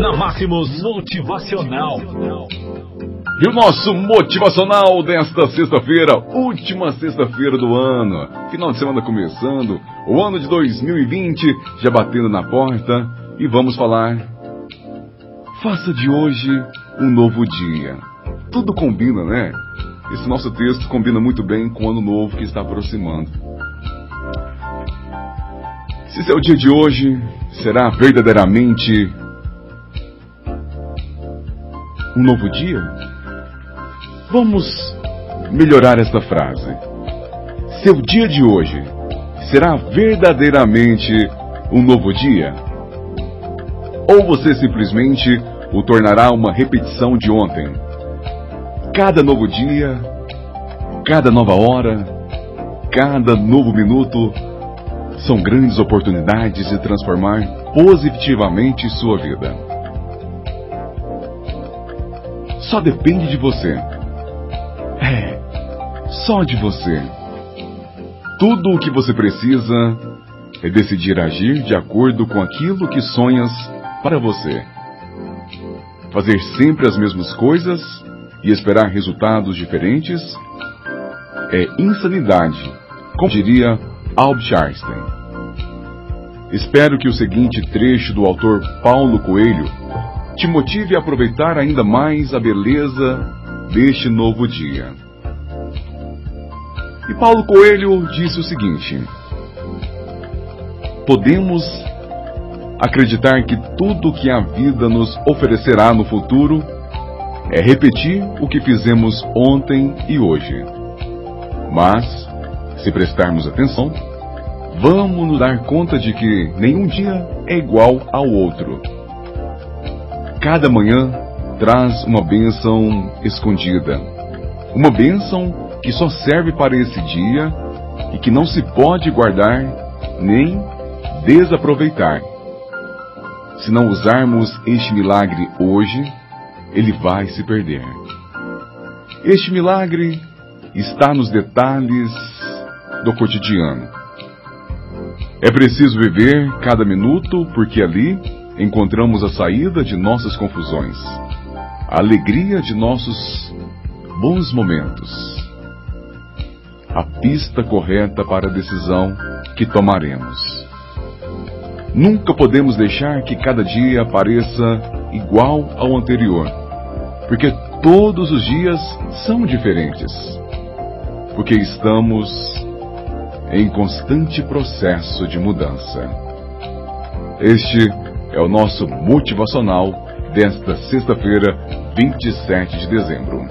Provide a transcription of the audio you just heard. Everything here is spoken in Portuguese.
Na Máximos Motivacional. E o nosso motivacional desta sexta-feira, última sexta-feira do ano, final de semana começando, o ano de 2020 já batendo na porta e vamos falar. Faça de hoje um novo dia. Tudo combina, né? Esse nosso texto combina muito bem com o ano novo que está aproximando. Se seu dia de hoje será verdadeiramente um novo dia? Vamos melhorar esta frase. Seu dia de hoje será verdadeiramente um novo dia? Ou você simplesmente o tornará uma repetição de ontem? Cada novo dia, cada nova hora, cada novo minuto são grandes oportunidades de transformar positivamente sua vida. Só depende de você. É, só de você. Tudo o que você precisa é decidir agir de acordo com aquilo que sonhas para você. Fazer sempre as mesmas coisas e esperar resultados diferentes é insanidade, como diria Albert Einstein. Espero que o seguinte trecho do autor Paulo Coelho te motive a aproveitar ainda mais a beleza deste novo dia. E Paulo Coelho disse o seguinte: Podemos acreditar que tudo que a vida nos oferecerá no futuro é repetir o que fizemos ontem e hoje. Mas, se prestarmos atenção, vamos nos dar conta de que nenhum dia é igual ao outro. Cada manhã traz uma bênção escondida. Uma bênção que só serve para esse dia e que não se pode guardar nem desaproveitar. Se não usarmos este milagre hoje, ele vai se perder. Este milagre está nos detalhes do cotidiano. É preciso viver cada minuto, porque ali encontramos a saída de nossas confusões, a alegria de nossos bons momentos, a pista correta para a decisão que tomaremos. Nunca podemos deixar que cada dia pareça igual ao anterior, porque todos os dias são diferentes, porque estamos em constante processo de mudança. Este é o nosso motivacional desta sexta-feira, 27 de dezembro.